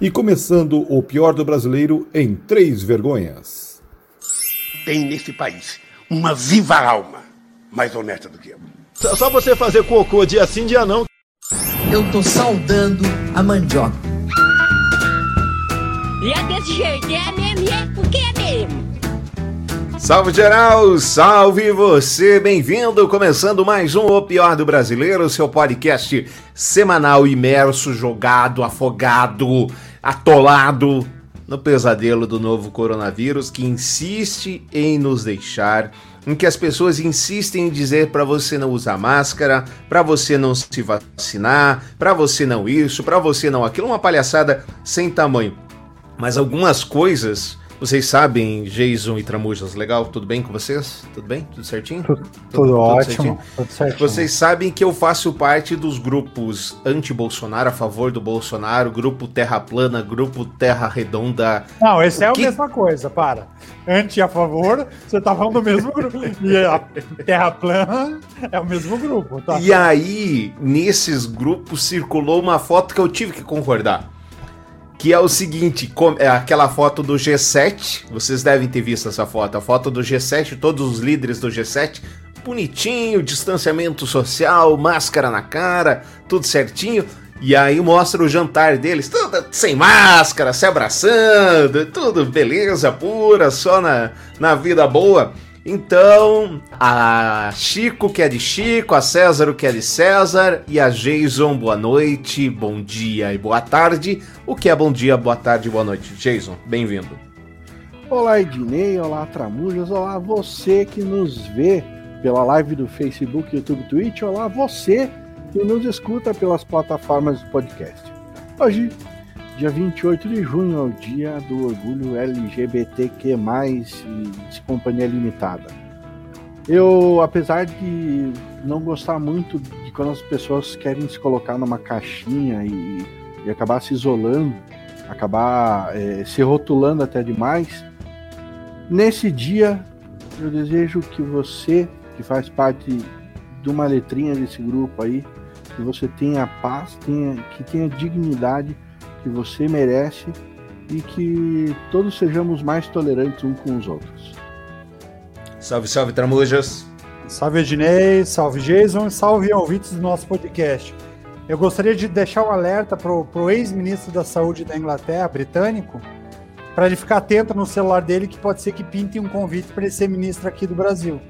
E começando o pior do brasileiro em três vergonhas. Tem nesse país uma viva alma mais honesta do que eu. Só você fazer cocô dia sim, dia não. Eu tô saudando a mandioca. E é desse jeito, é mesmo, é porque é mesmo. Salve geral, salve você, bem-vindo, começando mais um O Pior do Brasileiro, seu podcast semanal imerso, jogado, afogado, atolado no pesadelo do novo coronavírus que insiste em nos deixar, em que as pessoas insistem em dizer para você não usar máscara, para você não se vacinar, para você não isso, para você não aquilo, uma palhaçada sem tamanho. Mas algumas coisas vocês sabem, Jason e Tramujas, legal? Tudo bem com vocês? Tudo bem? Tudo certinho? Tudo, tudo, tudo ótimo. Certinho? Tudo certinho. Vocês sabem que eu faço parte dos grupos anti-Bolsonaro, a favor do Bolsonaro, grupo Terra Plana, grupo Terra Redonda. Não, esse é que... a mesma coisa, para. Anti a favor, você tá falando do mesmo grupo. E a Terra Plana é o mesmo grupo. Tá? E aí, nesses grupos circulou uma foto que eu tive que concordar que é o seguinte, é aquela foto do G7, vocês devem ter visto essa foto, a foto do G7, todos os líderes do G7, bonitinho, distanciamento social, máscara na cara, tudo certinho. E aí mostra o jantar deles, tudo sem máscara, se abraçando, tudo beleza pura, só na, na vida boa. Então, a Chico que é de Chico, a César o que é de César e a Jason, boa noite, bom dia e boa tarde. O que é bom dia, boa tarde e boa noite? Jason, bem-vindo. Olá, Ednei, olá, Tramujas, olá, você que nos vê pela live do Facebook, YouTube, Twitch, olá, você que nos escuta pelas plataformas do podcast. Hoje Dia 28 de junho é o dia do orgulho LGBTQ+, e de Companhia Limitada. Eu, apesar de não gostar muito de quando as pessoas querem se colocar numa caixinha e, e acabar se isolando, acabar é, se rotulando até demais, nesse dia eu desejo que você, que faz parte de uma letrinha desse grupo aí, que você tenha paz, tenha, que tenha dignidade, que você merece e que todos sejamos mais tolerantes uns com os outros. Salve, salve, Tramujas! Salve, Ednei, salve, Jason, salve ouvintes do nosso podcast. Eu gostaria de deixar um alerta para o ex-ministro da Saúde da Inglaterra, britânico, para ele ficar atento no celular dele, que pode ser que pinte um convite para ele ser ministro aqui do Brasil.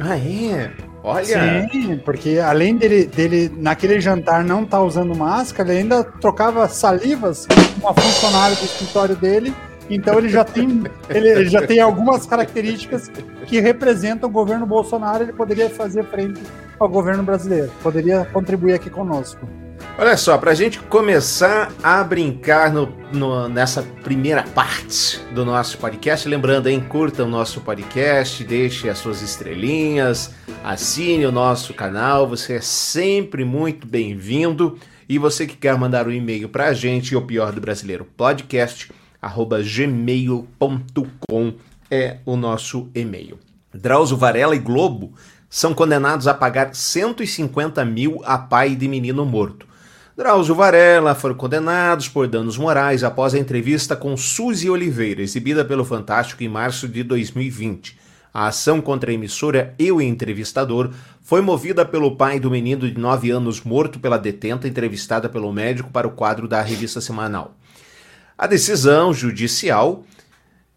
Ah, é? Olha. Sim, porque além dele, dele naquele jantar não estar tá usando máscara, ele ainda trocava salivas com uma funcionária do escritório dele. Então ele já tem, ele, já tem algumas características que representam o governo Bolsonaro. Ele poderia fazer frente ao governo brasileiro, poderia contribuir aqui conosco. Olha só, para a gente começar a brincar no, no, nessa primeira parte do nosso podcast, lembrando, hein, curta o nosso podcast, deixe as suas estrelinhas, assine o nosso canal, você é sempre muito bem-vindo. E você que quer mandar um e-mail para a gente, o pior do brasileiro, podcast, arroba gmail.com é o nosso e-mail. Drauzio Varela e Globo são condenados a pagar 150 mil a pai de menino morto. Drauzio Varela foram condenados por danos morais após a entrevista com Suzy Oliveira, exibida pelo Fantástico em março de 2020. A ação contra a emissora e o entrevistador foi movida pelo pai do menino de 9 anos morto pela detenta entrevistada pelo médico para o quadro da revista semanal. A decisão judicial,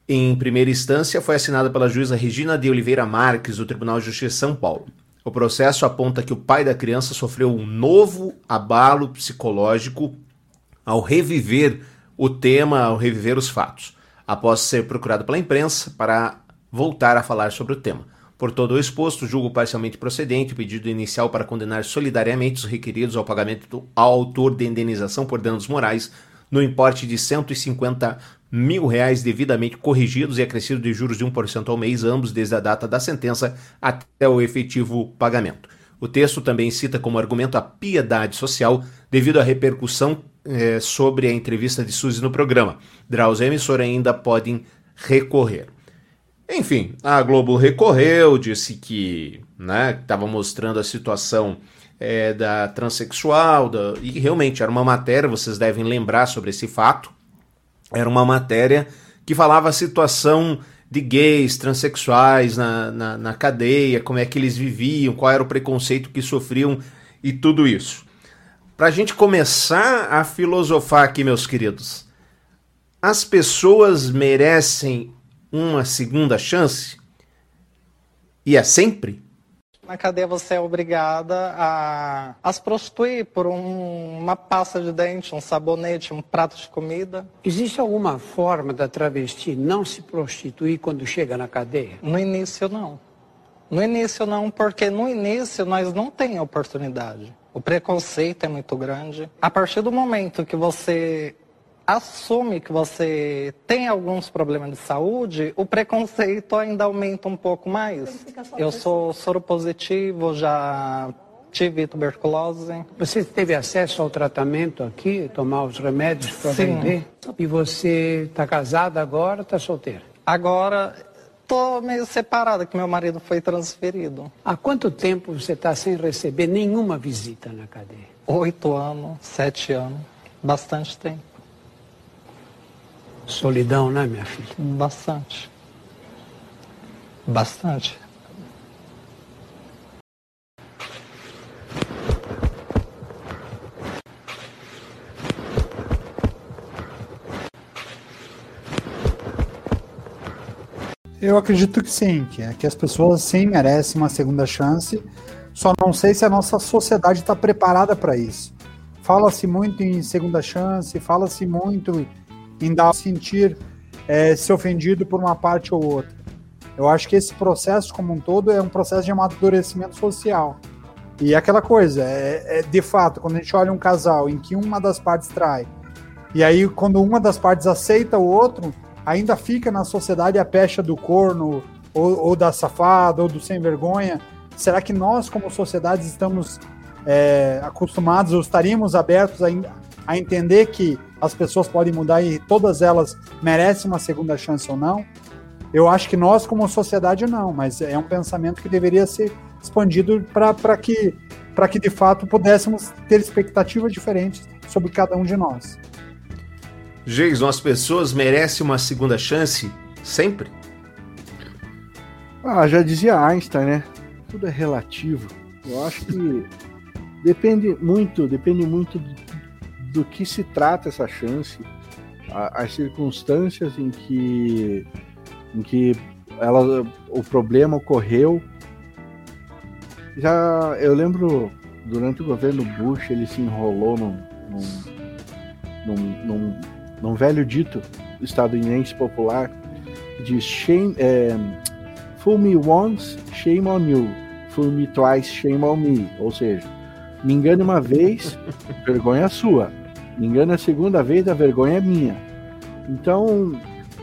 em primeira instância, foi assinada pela juíza Regina de Oliveira Marques, do Tribunal de Justiça de São Paulo. O processo aponta que o pai da criança sofreu um novo abalo psicológico ao reviver o tema, ao reviver os fatos, após ser procurado pela imprensa para voltar a falar sobre o tema. Por todo o exposto, julgo parcialmente procedente o pedido inicial para condenar solidariamente os requeridos ao pagamento ao autor de indenização por danos morais no importe de 150 mil reais devidamente corrigidos e acrescido de juros de 1% ao mês, ambos desde a data da sentença até o efetivo pagamento. O texto também cita como argumento a piedade social devido à repercussão eh, sobre a entrevista de Suzy no programa. Drauzio e a emissora ainda podem recorrer. Enfim, a Globo recorreu, disse que estava né, mostrando a situação é, da transexual, da, e realmente era uma matéria, vocês devem lembrar sobre esse fato, Era uma matéria que falava a situação de gays, transexuais na, na, na cadeia, como é que eles viviam, qual era o preconceito que sofriam e tudo isso. Para a gente começar a filosofar aqui, meus queridos, as pessoas merecem uma segunda chance? E é sempre? Na cadeia você é obrigada a, a se prostituir por um, uma pasta de dente, um sabonete, um prato de comida. Existe alguma forma da travesti não se prostituir quando chega na cadeia? No início, não. No início, não, porque no início nós não tem oportunidade. O preconceito é muito grande. A partir do momento que você assume que você tem alguns problemas de saúde, o preconceito ainda aumenta um pouco mais. Eu sou soropositivo, já tive tuberculose. Você teve acesso ao tratamento aqui, tomar os remédios para vender? E você está casada agora ou está solteira? Agora estou meio separada, que meu marido foi transferido. Há quanto tempo você está sem receber nenhuma visita na cadeia? Oito anos, sete anos, bastante tempo. Solidão, né, minha filha? Bastante. Bastante. Eu acredito que sim, que, é, que as pessoas sim merecem uma segunda chance. Só não sei se a nossa sociedade está preparada para isso. Fala-se muito em segunda chance, fala-se muito em dar sentir é, se ofendido por uma parte ou outra. Eu acho que esse processo como um todo é um processo de amadurecimento social. E aquela coisa, é, é, de fato, quando a gente olha um casal em que uma das partes trai, e aí quando uma das partes aceita o outro, ainda fica na sociedade a pecha do corno, ou, ou da safada, ou do sem vergonha. Será que nós, como sociedade, estamos é, acostumados ou estaríamos abertos a, a entender que as pessoas podem mudar e todas elas merecem uma segunda chance ou não. Eu acho que nós, como sociedade, não, mas é um pensamento que deveria ser expandido para que, que, de fato, pudéssemos ter expectativas diferentes sobre cada um de nós. Geison, as pessoas merecem uma segunda chance sempre? Ah, já dizia Einstein, né? Tudo é relativo. Eu acho que depende muito, depende muito do que se trata essa chance, as circunstâncias em que, em que ela, o problema ocorreu. Já eu lembro durante o governo Bush ele se enrolou num, num, num, num, num velho dito estadunidense popular de shame, é, fool me once, shame on you, fool me twice, shame on me, ou seja, me engane uma vez, vergonha sua me engana a segunda vez, a vergonha é minha. Então,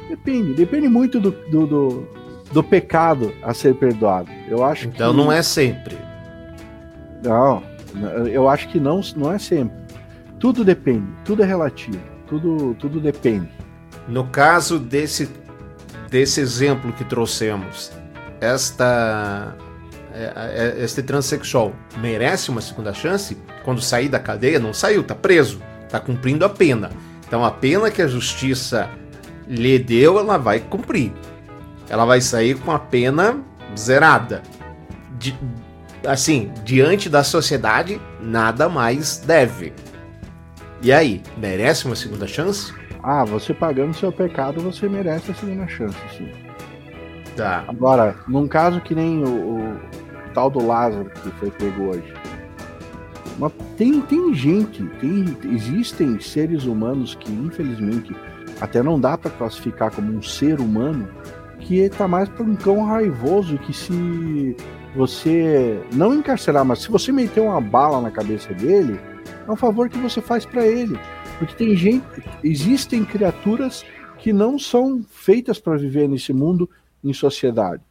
depende, depende muito do, do, do, do pecado a ser perdoado. Eu acho então que... não é sempre. Não, eu acho que não, não é sempre. Tudo depende, tudo é relativo, tudo, tudo depende. No caso desse, desse exemplo que trouxemos, esta é, é, este transexual merece uma segunda chance? Quando sair da cadeia, não saiu, tá preso está cumprindo a pena. Então a pena que a justiça lhe deu, ela vai cumprir. Ela vai sair com a pena zerada. De, assim, diante da sociedade, nada mais deve. E aí, merece uma segunda chance? Ah, você pagando seu pecado, você merece a segunda chance, sim. Tá. Agora, num caso que nem o, o tal do Lázaro que foi pego hoje, mas tem, tem gente, tem, existem seres humanos que, infelizmente, até não dá para classificar como um ser humano, que está mais para um cão raivoso que se você não encarcerar, mas se você meter uma bala na cabeça dele, é um favor que você faz para ele. Porque tem gente, existem criaturas que não são feitas para viver nesse mundo em sociedade.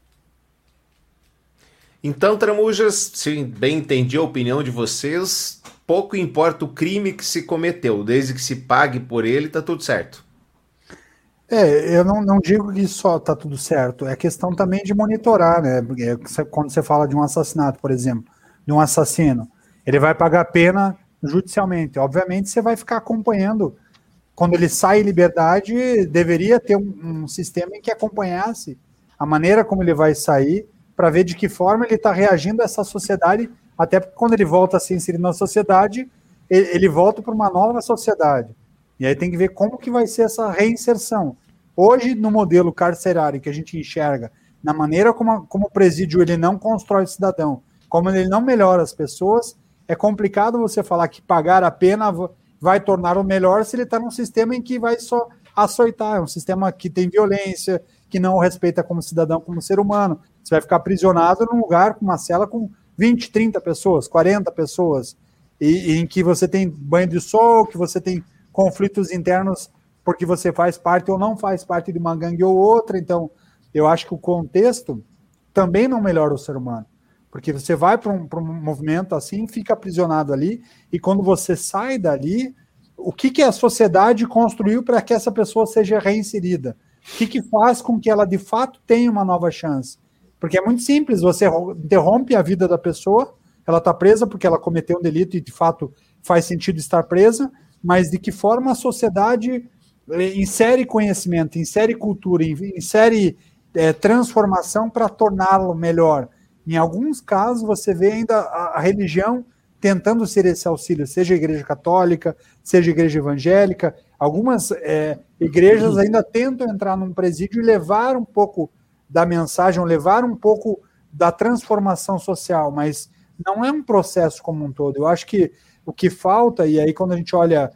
Então, Tramujas, se bem entendi a opinião de vocês, pouco importa o crime que se cometeu, desde que se pague por ele, tá tudo certo. É, eu não, não digo que só tá tudo certo, é questão também de monitorar, né? Quando você fala de um assassinato, por exemplo, de um assassino, ele vai pagar pena judicialmente. Obviamente, você vai ficar acompanhando quando ele sai em liberdade, deveria ter um, um sistema em que acompanhasse a maneira como ele vai sair, para ver de que forma ele está reagindo a essa sociedade, até porque quando ele volta a se inserir na sociedade, ele, volta para uma nova sociedade. E aí tem que ver como que vai ser essa reinserção. Hoje, no modelo carcerário que a gente enxerga, na maneira como, a, como o presídio ele não constrói o cidadão, como ele não melhora as pessoas, é complicado você falar que pagar a pena vai tornar o melhor se ele está num sistema em que vai só açoitar, é um sistema que tem violência, que não o respeita como cidadão, como ser humano. Você vai ficar aprisionado num lugar com uma cela com 20, 30 pessoas, 40 pessoas, e, e em que você tem banho de sol, que você tem conflitos internos porque você faz parte ou não faz parte de uma gangue ou outra. Então, eu acho que o contexto também não melhora o ser humano. Porque você vai para um, um, movimento assim, fica aprisionado ali, e quando você sai dali, o que, que a sociedade construiu para que essa pessoa seja reinserida? O que, que faz com que ela de fato tenha uma nova chance? Porque é muito simples, você interrompe a vida da pessoa, ela está presa porque ela cometeu um delito e de fato faz sentido estar presa, mas de que forma a sociedade eh, insere conhecimento, insere cultura, insere é, transformação para torná-lo melhor. Em alguns casos, você vê ainda a, a, religião tentando ser esse auxílio, seja a igreja católica, seja a igreja evangélica. Algumas é, igrejas ainda tentam entrar num presídio e levar um pouco da mensagem, levar um pouco da transformação social, mas não é um processo como um todo. Eu acho que o que falta, e aí quando a gente olha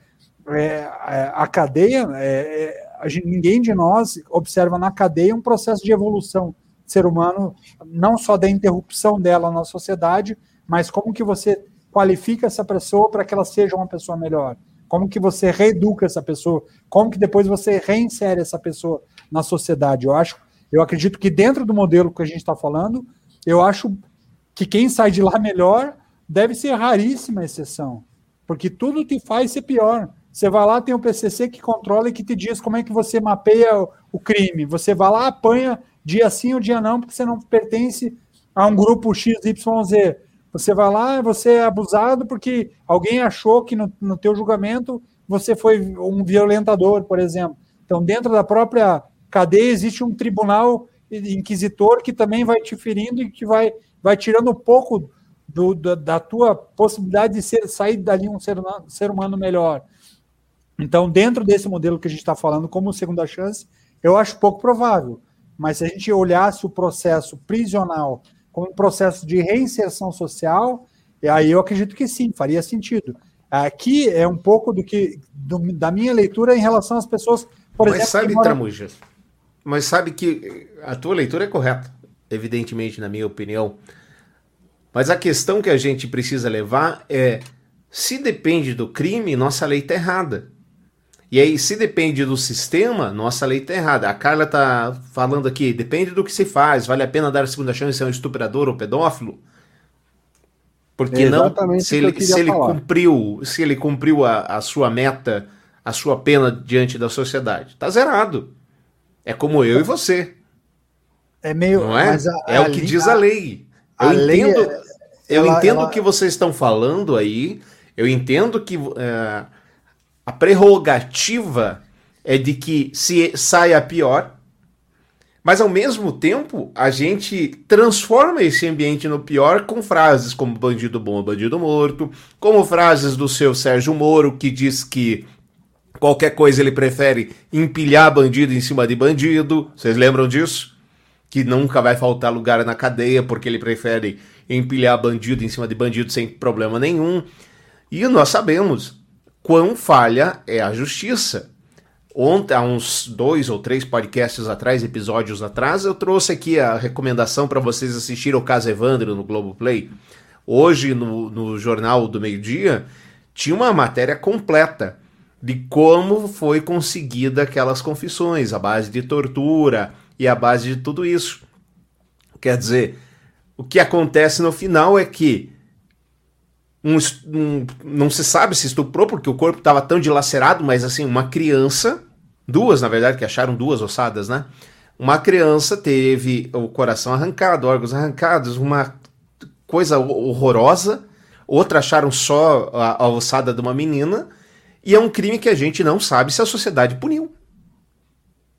é, a cadeia, é, é a gente, ninguém de nós observa na cadeia um processo de evolução do ser humano, não só da interrupção dela na sociedade, mas como que você qualifica essa pessoa para que ela seja uma pessoa melhor. Como que você reeduca essa pessoa? Como que depois você reinsere essa pessoa na sociedade? Eu acho, eu acredito que dentro do modelo que a gente está falando, eu acho que quem sai de lá melhor deve ser raríssima exceção, porque tudo te faz ser pior. Você vai lá, tem o um PCC que controla e que te diz como é que você mapeia o crime. Você vai lá, apanha dia sim ou dia não, porque você não pertence a um grupo XYZ. Você vai lá, você é abusado porque alguém achou que no, no teu julgamento você foi um violentador, por exemplo. Então, dentro da própria cadeia existe um tribunal inquisitor que também vai te ferindo e que vai, vai tirando um pouco do, da, da, tua possibilidade de ser, sair dali um ser, ser humano melhor. Então, dentro desse modelo que a gente está falando como segunda chance, eu acho pouco provável. Mas se a gente olhasse o processo prisional como um processo de reinserção social, aí eu acredito que sim, faria sentido. Aqui é um pouco do que do, da minha leitura em relação às pessoas, por mas exemplo. Sabe, moram... Tramuja, mas sabe que a tua leitura é correta, evidentemente, na minha opinião. Mas a questão que a gente precisa levar é: se depende do crime, nossa lei está errada. E aí, se depende do sistema, nossa lei está errada. A Carla está falando aqui, depende do que se faz, vale a pena dar a segunda chance a um estuprador ou pedófilo? Porque é não, se ele, se ele cumpriu, se ele cumpriu a, a sua meta, a sua pena diante da sociedade, está zerado. É como eu e você. É meio, não é? A, é o que diz a lei. Eu a entendo, lei é, eu ela, entendo ela... o que vocês estão falando aí. Eu entendo que é, a prerrogativa é de que se saia pior, mas ao mesmo tempo a gente transforma esse ambiente no pior com frases como bandido bom, bandido morto, como frases do seu Sérgio Moro que diz que qualquer coisa ele prefere empilhar bandido em cima de bandido. Vocês lembram disso? Que nunca vai faltar lugar na cadeia porque ele prefere empilhar bandido em cima de bandido sem problema nenhum. E nós sabemos quão falha é a justiça. Ontem, há uns dois ou três podcasts atrás, episódios atrás, eu trouxe aqui a recomendação para vocês assistirem o caso Evandro no Globoplay. Hoje, no, no Jornal do Meio-Dia, tinha uma matéria completa de como foi conseguida aquelas confissões, a base de tortura e a base de tudo isso. Quer dizer, o que acontece no final é que um, um, não se sabe se estuprou porque o corpo estava tão dilacerado, mas assim, uma criança, duas na verdade, que acharam duas ossadas, né? Uma criança teve o coração arrancado, órgãos arrancados, uma coisa horrorosa. Outra acharam só a, a ossada de uma menina. E é um crime que a gente não sabe se a sociedade puniu.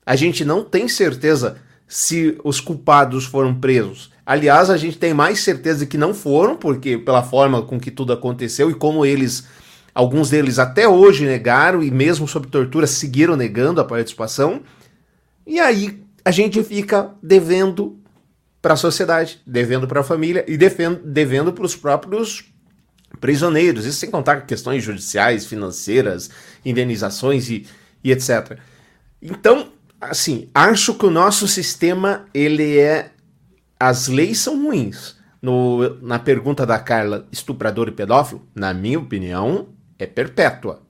A gente não tem certeza se os culpados foram presos. Aliás, a gente tem mais certeza de que não foram, porque pela forma com que tudo aconteceu e como eles, alguns deles até hoje negaram e mesmo sob tortura seguiram negando a participação. E aí a gente fica devendo para a sociedade, devendo para a família e devendo para os próprios prisioneiros. Isso sem contar questões judiciais, financeiras, indenizações e, e etc. Então, assim, acho que o nosso sistema ele é as leis são ruins. No, na pergunta da Carla, estuprador e pedófilo, na minha opinião, é perpétua.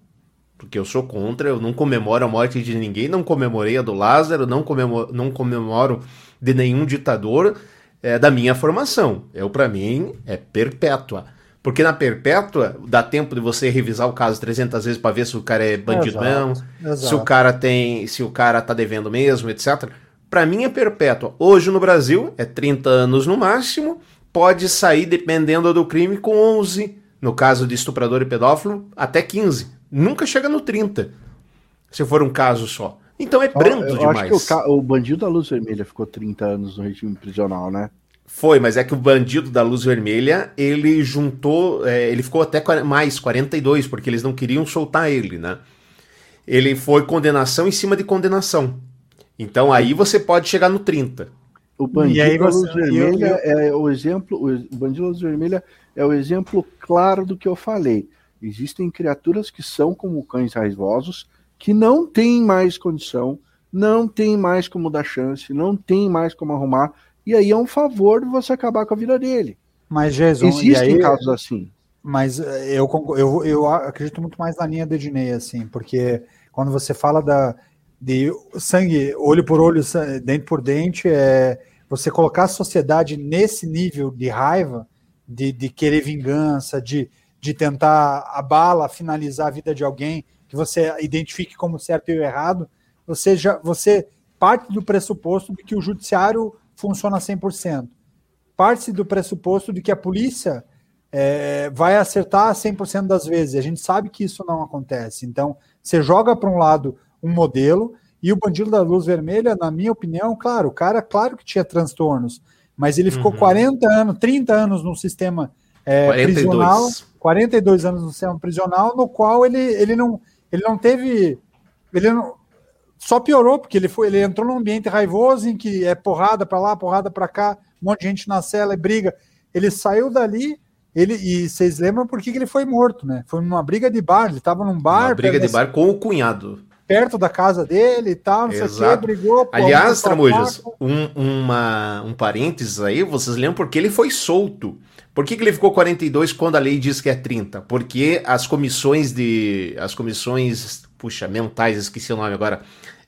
Porque eu sou contra, eu não comemoro a morte de ninguém, não comemorei a do Lázaro, não comemoro, não comemoro de nenhum ditador é, da minha formação. Eu, para mim, é perpétua. Porque na perpétua dá tempo de você revisar o caso 300 vezes para ver se o cara é bandido mesmo, se o cara tem, se o cara tá devendo mesmo, etc. Para mim é perpétua. Hoje no Brasil é 30 anos no máximo, pode sair dependendo do crime com 11, no caso de estuprador e pedófilo, até 15. Nunca chega no 30. Se for um caso só. Então é brando eu demais. Acho que o, o, bandido da luz vermelha ficou 30 anos no regime prisional, né? Foi, mas é que o bandido da luz vermelha, ele juntou, é, ele ficou até mais, 42, porque eles não queriam soltar ele, né? Ele foi condenação em cima de condenação. Então aí você pode chegar no 30. O bandido da luz vermelha eu, eu... é o exemplo, o bandido da luz vermelha é o exemplo claro do que eu falei. Existem criaturas que são como cães raivosos, que não têm mais condição, não tem mais como dar chance, não tem mais como arrumar, e aí é um favor de você acabar com a vida dele. Mas, Jesus, existem aí, casos assim. Mas eh, eu, eu, eu acredito muito mais na linha do Ednei, assim, porque quando você fala da, de sangue, olho por olho, dente por dente, é você colocar a sociedade nesse nível de raiva, de, de querer vingança, de, de tentar a bala finalizar a vida de alguém que você identifique como certo e errado, você já você parte do pressuposto de que o judiciário funciona 100%. Parte do pressuposto de que a polícia é, vai acertar 100% das vezes. A gente sabe que isso não acontece. Então, você joga para um lado um modelo e o bandido da luz vermelha, na minha opinião, claro, o cara, claro que tinha transtornos, mas ele ficou uhum. 40 anos, 30 anos no sistema é, 42. prisional, 42 anos no sistema prisional, no qual ele, ele, não, ele não teve. Ele não, só piorou, porque ele foi, ele entrou num ambiente raivoso em que é porrada para lá, porrada para cá, um monte de gente na cela e briga. Ele saiu dali, ele e vocês lembram por que, que ele foi morto, né? Foi numa briga de bar, ele estava num bar. Uma briga de bar com o cunhado. Perto da casa dele e tal, não Exato. sei o que, brigou. Pô, Aliás, Tramujas, um, uma, um parênteses aí, vocês lembram porque ele foi solto. Por que, que ele ficou 42 quando a lei diz que é 30? Porque as comissões de. As comissões, puxa, mentais, esqueci o nome agora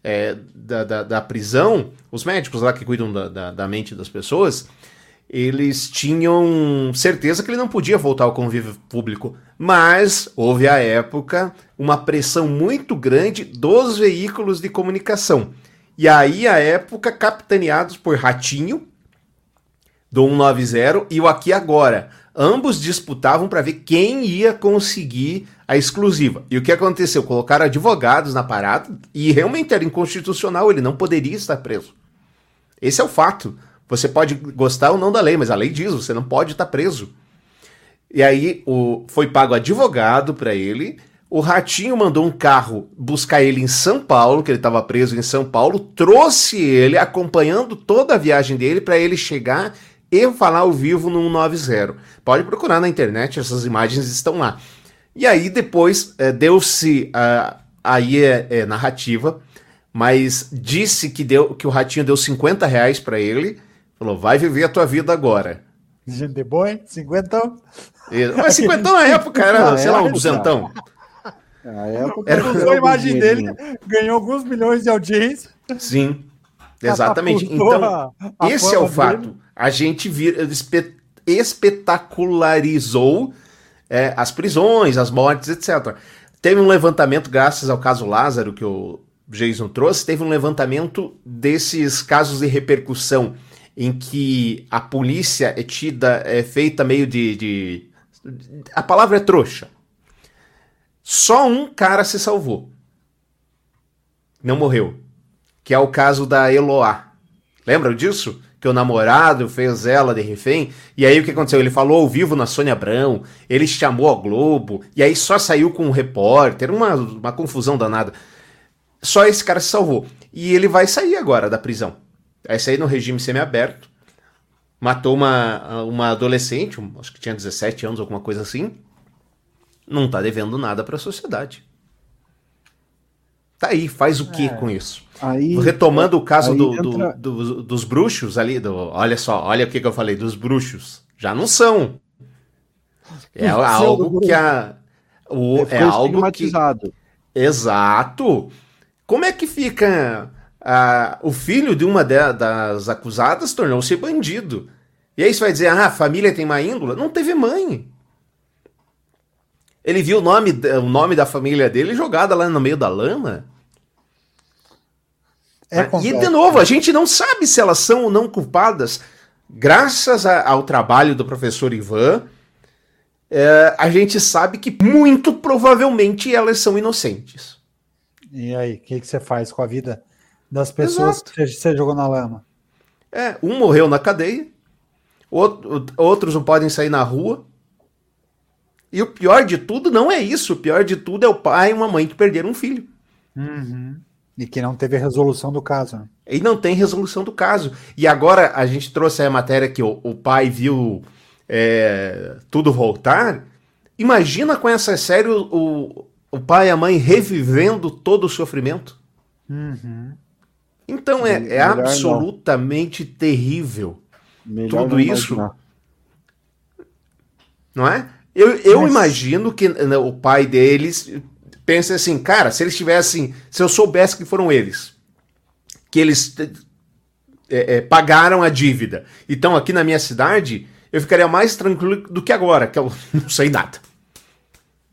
é, da, da, da, prisão, os médicos lá que cuidam da, da, da mente das pessoas, eles tinham certeza que ele não podia voltar ao convívio público, mas houve à época uma pressão muito grande dos veículos de comunicação. E aí, à época, capitaneados por Ratinho, do 190 e o Aqui Agora. Ambos disputavam para ver quem ia conseguir a exclusiva. E o que aconteceu? Colocaram advogados na parada e realmente era inconstitucional, ele não poderia estar preso. Esse é o fato. Você pode gostar ou não da lei, mas a lei diz, você não pode estar preso. E aí o, foi pago advogado para ele. O Ratinho mandou um carro buscar ele em São Paulo, que ele estava preso em São Paulo, trouxe ele acompanhando toda a viagem dele para ele chegar e falar ao vivo no 190. Pode procurar na internet, essas imagens estão lá. E aí depois é, deu-se uh, aí é, é, narrativa, mas disse que deu que o ratinho deu 50 reais para ele, falou vai viver a tua vida agora. Gente boa, hein? 50? Mas 50 na época era, sei lá, um duzentão. Era a imagem dele, ganhou alguns milhões de audiência. Sim, exatamente. Então, esse é o fato. A gente vira, espetacularizou é, as prisões, as mortes, etc. Teve um levantamento, graças ao caso Lázaro, que o Jason trouxe, teve um levantamento desses casos de repercussão em que a polícia é tida, é feita meio de. de a palavra é trouxa. Só um cara se salvou. Não morreu. Que é o caso da Eloá. Lembram disso? Que o namorado fez ela de refém. E aí o que aconteceu? Ele falou ao vivo na Sônia Abrão. Ele chamou a Globo. E aí só saiu com um repórter. Uma, uma confusão danada. Só esse cara se salvou. E ele vai sair agora da prisão. Vai sair no regime semiaberto. Matou uma, uma adolescente, acho que tinha 17 anos, alguma coisa assim. Não tá devendo nada para a sociedade. Tá aí, faz o que É. com isso? Aí, Retomando o caso do, do- entra- do- dos bruxos ali, do, olha só, olha o que, que eu falei, dos bruxos. Já não são. É algo que a. O, É, algo que. Exato. Como é que fica ah, o filho de uma de- das acusadas tornou-se bandido? E aí você vai dizer, ah, a família tem má índole? Não teve mãe. Ele viu o nome, o nome da família dele jogada lá no meio da lama. É e complexo. de novo, a gente não sabe se elas são ou não culpadas. Graças a- ao trabalho do professor Ivan, é, a gente sabe que muito provavelmente elas são inocentes. E aí, o que, que você faz com a vida das pessoas Exato. que você, jogou na lama? É, um morreu na cadeia, outro- outros não podem sair na rua. E o pior de tudo não é isso. O pior de tudo é o pai e uma mãe que perderam um filho. E que não teve resolução do caso. né? E não tem resolução do caso. E agora a gente trouxe aí a matéria que o, o pai viu é, tudo voltar. Imagina com essa série o, o, pai e a mãe revivendo todo o sofrimento. Então é, é Melhor não. absolutamente terrível. Melhor Tudo não isso imaginar. não é? Eu, eu Mas- imagino que né, o pai deles pense assim, cara, se eles tivessem, se eu soubesse que foram eles, que eles é, é, pagaram a dívida, então aqui na minha cidade, eu ficaria mais tranquilo do que agora, que eu não sei nada.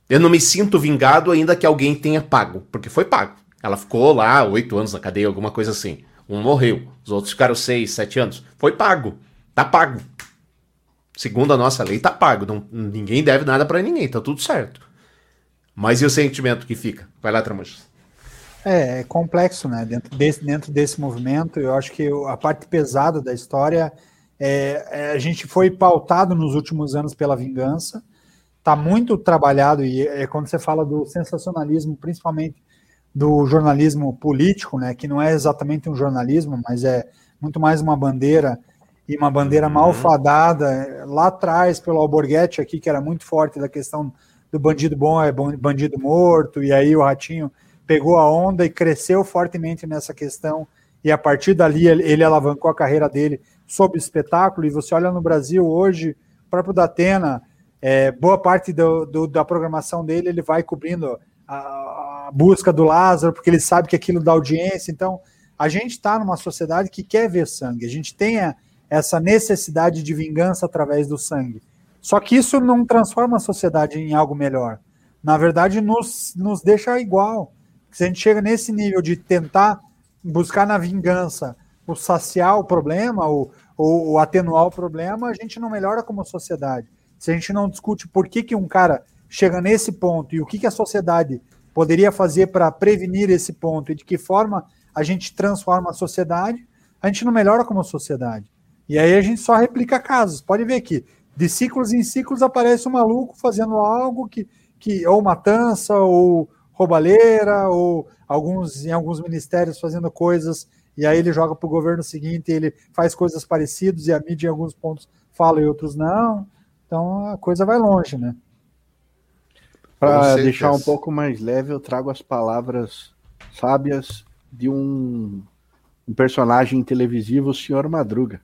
Eu não me sinto vingado ainda que alguém tenha pago, porque foi pago. Ela ficou lá oito anos na cadeia, alguma coisa assim. Um morreu, os outros ficaram seis, sete anos. Foi pago. Tá pago. Segundo a nossa lei, tá pago. Não- ninguém deve nada pra ninguém, tá tudo certo. Mas e o sentimento que fica? Vai lá, Tramujas. É, é complexo, né? Dentro desse, dentro desse movimento, eu acho que a parte pesada da história é, é, a gente foi pautado nos últimos anos pela vingança, está muito trabalhado e é quando você fala do sensacionalismo, principalmente do jornalismo político, né? Que não é exatamente um jornalismo, mas é muito mais uma bandeira e uma bandeira malfadada lá atrás pelo Alborguete aqui, que era muito forte da questão do bandido bom é bandido morto, e aí o Ratinho pegou a onda e cresceu fortemente nessa questão, e a partir dali ele, ele alavancou a carreira dele sob espetáculo, e você olha no Brasil hoje, o próprio Datena, é, boa parte do, do- da programação dele, ele vai cobrindo a, a busca do Lázaro, porque ele sabe que aquilo dá audiência, então a gente está numa sociedade que quer ver sangue, a gente tem a- essa necessidade de vingança através do sangue. Só que isso não transforma a sociedade em algo melhor. Na verdade, nos, nos deixa igual. Se a gente chega nesse nível de tentar buscar na vingança o saciar o problema, ou, ou, atenuar o problema, a gente não melhora como sociedade. Se a gente não discute por que, que um cara chega nesse ponto e o que, que a sociedade poderia fazer para prevenir esse ponto e de que forma a gente transforma a sociedade, a gente não melhora como sociedade. E aí a gente só replica casos. Pode ver que de ciclos em ciclos aparece um maluco fazendo algo que, que ou matança, ou roubalheira, ou alguns em alguns ministérios fazendo coisas, e aí ele joga para o governo seguinte, ele faz coisas parecidas, e a mídia em alguns pontos fala e outros não. Então a coisa vai longe, né? Para deixar um pouco mais leve, eu trago as palavras sábias de um, um personagem televisivo, o Senhor Madruga.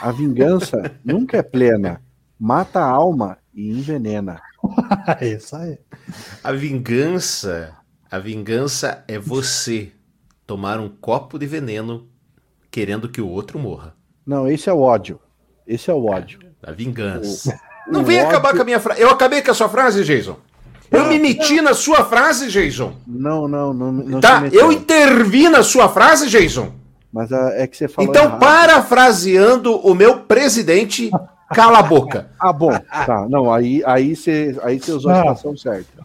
A vingança nunca é plena, mata a alma e envenena. É isso aí. A vingança, a vingança é você tomar um copo de veneno querendo que o outro morra. Não, esse é o ódio. Esse é o ódio. A vingança. O- Não o vem acabar ódio- com a minha frase. Eu acabei com a sua frase, Jason. Eu me meti na sua frase, Jason. Não, não, não. não Tá, eu intervi na sua frase, Jason. Mas ah, é que você falou Então, errado. parafraseando o meu presidente, cala a boca. Ah, bom. Tá, não, aí, aí, você, aí você usou a situação certa.